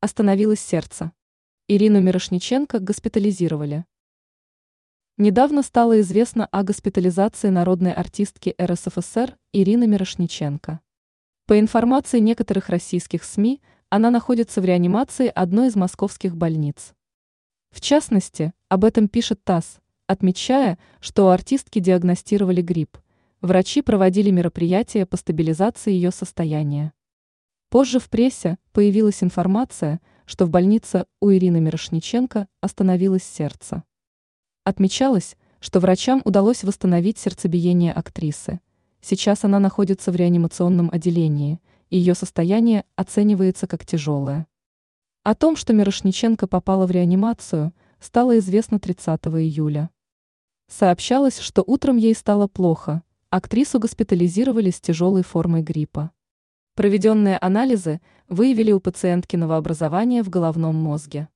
остановилось сердце. Ирину Мирошниченко госпитализировали. Недавно стало известно о госпитализации народной артистки РСФСР Ирины Мирошниченко. По информации некоторых российских СМИ, она находится в реанимации одной из московских больниц. В частности, об этом пишет ТАСС, отмечая, что у артистки диагностировали грипп. Врачи проводили мероприятия по стабилизации ее состояния. Позже в прессе появилась информация, что в больнице у Ирины Мирошниченко остановилось сердце. Отмечалось, что врачам удалось восстановить сердцебиение актрисы. Сейчас она находится в реанимационном отделении, и ее состояние оценивается как тяжелое. О том, что Мирошниченко попала в реанимацию, стало известно 30 июля. Сообщалось, что утром ей стало плохо, актрису госпитализировали с тяжелой формой гриппа. Проведенные анализы выявили у пациентки новообразование в головном мозге.